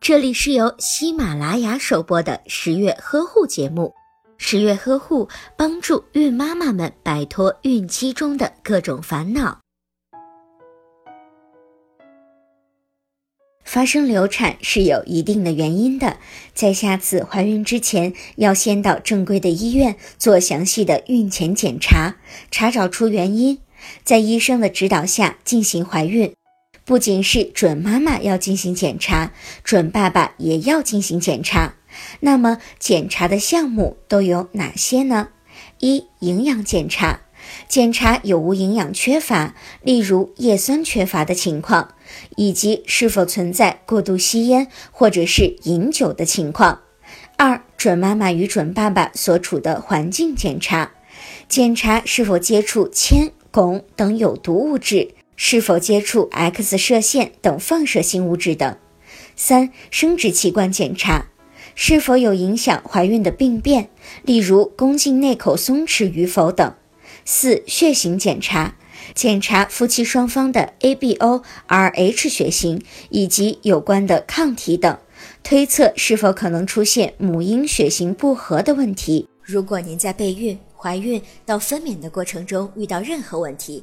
这里是由喜马拉雅首播的十月呵护节目。十月呵护帮助孕妈妈们摆脱孕期中的各种烦恼。发生流产是有一定的原因的，在下次怀孕之前，要先到正规的医院做详细的孕前检查，查找出原因，在医生的指导下进行怀孕。不仅是准妈妈要进行检查，准爸爸也要进行检查。那么检查的项目都有哪些呢？一、营养检查，检查有无营养缺乏，例如叶酸缺乏的情况，以及是否存在过度吸烟或者是饮酒的情况。二、准妈妈与准爸爸所处的环境检查，检查是否接触铅、汞等有毒物质。是否接触 X 射线等放射性物质等？三、生殖器官检查，是否有影响怀孕的病变，例如宫颈内口松弛与否等。四、血型检查，检查夫妻双方的 ABO、RH 血型以及有关的抗体等，推测是否可能出现母婴血型不合的问题。如果您在备孕、怀孕到分娩的过程中遇到任何问题，